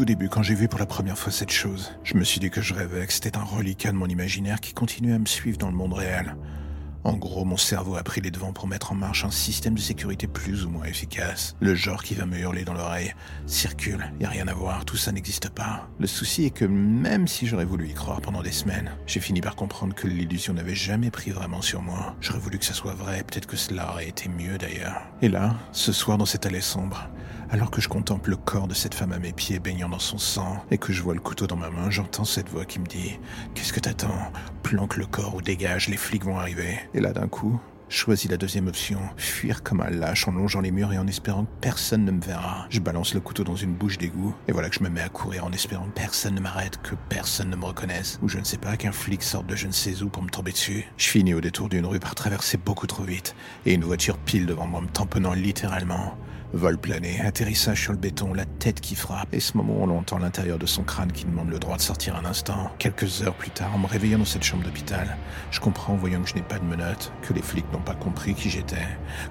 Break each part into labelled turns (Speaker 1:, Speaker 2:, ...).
Speaker 1: Tout début, quand j'ai vu pour la première fois cette chose, je me suis dit que je rêvais, que c'était un reliquat de mon imaginaire qui continuait à me suivre dans le monde réel. En gros, mon cerveau a pris les devants pour mettre en marche un système de sécurité plus ou moins efficace. Le genre qui va me hurler dans l'oreille. Circule, y a rien à voir, tout ça n'existe pas. Le souci est que même si j'aurais voulu y croire pendant des semaines, j'ai fini par comprendre que l'illusion n'avait jamais pris vraiment sur moi. J'aurais voulu que ça soit vrai, peut-être que cela aurait été mieux d'ailleurs. Et là, ce soir dans cette allée sombre, alors que je contemple le corps de cette femme à mes pieds baignant dans son sang et que je vois le couteau dans ma main, j'entends cette voix qui me dit Qu'est-ce que t'attends? Planque le corps ou dégage, les flics vont arriver. Et là d'un coup, choisis la deuxième option, fuir comme un lâche en longeant les murs et en espérant que personne ne me verra. Je balance le couteau dans une bouche d'égout et voilà que je me mets à courir en espérant que personne ne m'arrête, que personne ne me reconnaisse ou je ne sais pas qu'un flic sorte de je ne sais où pour me tomber dessus. Je finis au détour d'une rue par traverser beaucoup trop vite et une voiture pile devant moi me tamponnant littéralement. Vol plané, atterrissage sur le béton, la tête qui frappe, et ce moment on entend l'intérieur de son crâne qui demande le droit de sortir un instant. Quelques heures plus tard, en me réveillant dans cette chambre d'hôpital, je comprends en voyant que je n'ai pas de menottes, que les flics n'ont pas compris qui j'étais,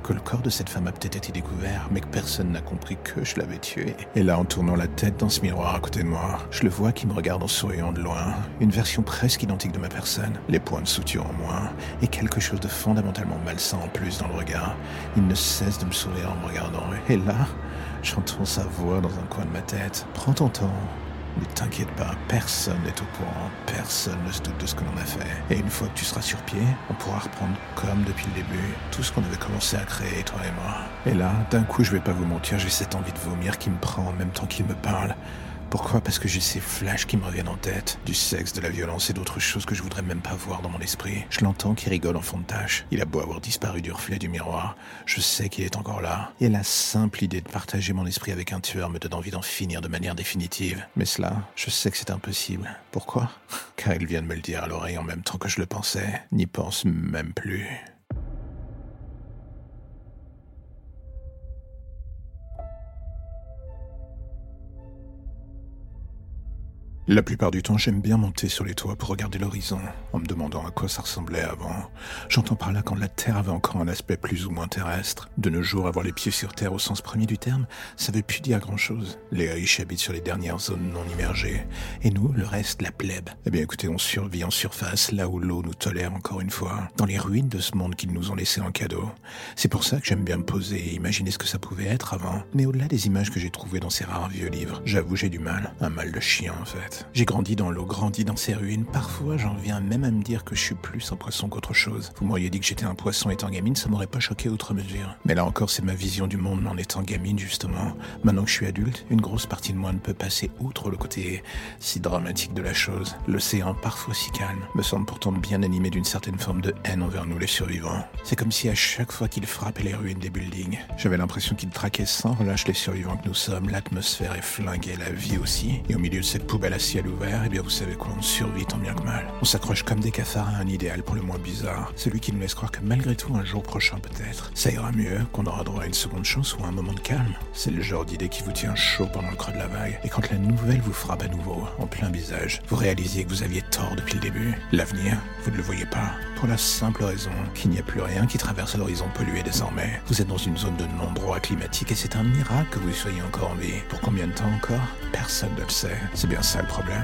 Speaker 1: que le corps de cette femme a peut-être été découvert, mais que personne n'a compris que je l'avais tué. Et là, en tournant la tête dans ce miroir à côté de moi, je le vois qui me regarde en souriant de loin, une version presque identique de ma personne, les points de suture en moins, et quelque chose de fondamentalement malsain en plus dans le regard. Il ne cesse de me sourire en me regardant, et là, j'entends sa voix dans un coin de ma tête. Prends ton temps. Ne t'inquiète pas, personne n'est au courant, personne ne se doute de ce que l'on a fait. Et une fois que tu seras sur pied, on pourra reprendre comme depuis le début tout ce qu'on avait commencé à créer, toi et moi. Et là, d'un coup, je vais pas vous mentir, j'ai cette envie de vomir qui me prend en même temps qu'il me parle. Pourquoi? Parce que j'ai ces flashs qui me reviennent en tête. Du sexe, de la violence et d'autres choses que je voudrais même pas voir dans mon esprit. Je l'entends qui rigole en fond de tâche. Il a beau avoir disparu du reflet du miroir. Je sais qu'il est encore là. Et la simple idée de partager mon esprit avec un tueur me donne envie d'en finir de manière définitive. Mais cela, je sais que c'est impossible. Pourquoi? Car il vient de me le dire à l'oreille en même temps que je le pensais. N'y pense même plus. La plupart du temps, j'aime bien monter sur les toits pour regarder l'horizon, en me demandant à quoi ça ressemblait avant. J'entends par là quand la Terre avait encore un aspect plus ou moins terrestre. De nos jours, avoir les pieds sur Terre au sens premier du terme, ça veut plus dire grand-chose. Les riches habitent sur les dernières zones non immergées. Et nous, le reste, la plèbe. Eh bien écoutez, on survit en surface, là où l'eau nous tolère encore une fois, dans les ruines de ce monde qu'ils nous ont laissé en cadeau. C'est pour ça que j'aime bien me poser et imaginer ce que ça pouvait être avant. Mais au-delà des images que j'ai trouvées dans ces rares vieux livres, j'avoue j'ai du mal. Un mal de chien en fait. J'ai grandi dans l'eau, grandi dans ces ruines. Parfois, j'en viens même à me dire que je suis plus un poisson qu'autre chose. Vous m'auriez dit que j'étais un poisson étant gamine, ça m'aurait pas choqué outre mesure. Mais là encore, c'est ma vision du monde en étant gamine, justement. Maintenant que je suis adulte, une grosse partie de moi ne peut passer outre le côté si dramatique de la chose. L'océan, parfois si calme, me semble pourtant bien animé d'une certaine forme de haine envers nous les survivants. C'est comme si à chaque fois qu'il frappait les ruines des buildings, j'avais l'impression qu'il traquait sans relâche les survivants que nous sommes. L'atmosphère est flinguée, la vie aussi. Et au milieu de cette poubelle ciel ouvert, eh bien vous savez quoi, on survit tant bien que mal. On s'accroche comme des cafards à un idéal pour le moins bizarre, celui qui nous laisse croire que malgré tout, un jour prochain peut-être, ça ira mieux, qu'on aura droit à une seconde chance ou à un moment de calme. C'est le genre d'idée qui vous tient chaud pendant le creux de la vague, et quand la nouvelle vous frappe à nouveau, en plein visage, vous réalisez que vous aviez tort depuis le début. L'avenir, vous ne le voyez pas, pour la simple raison qu'il n'y a plus rien qui traverse l'horizon pollué désormais. Vous êtes dans une zone de non-droit climatique et c'est un miracle que vous soyez encore en vie. Pour combien de temps encore? Personne ne le sait. C'est bien ça problème.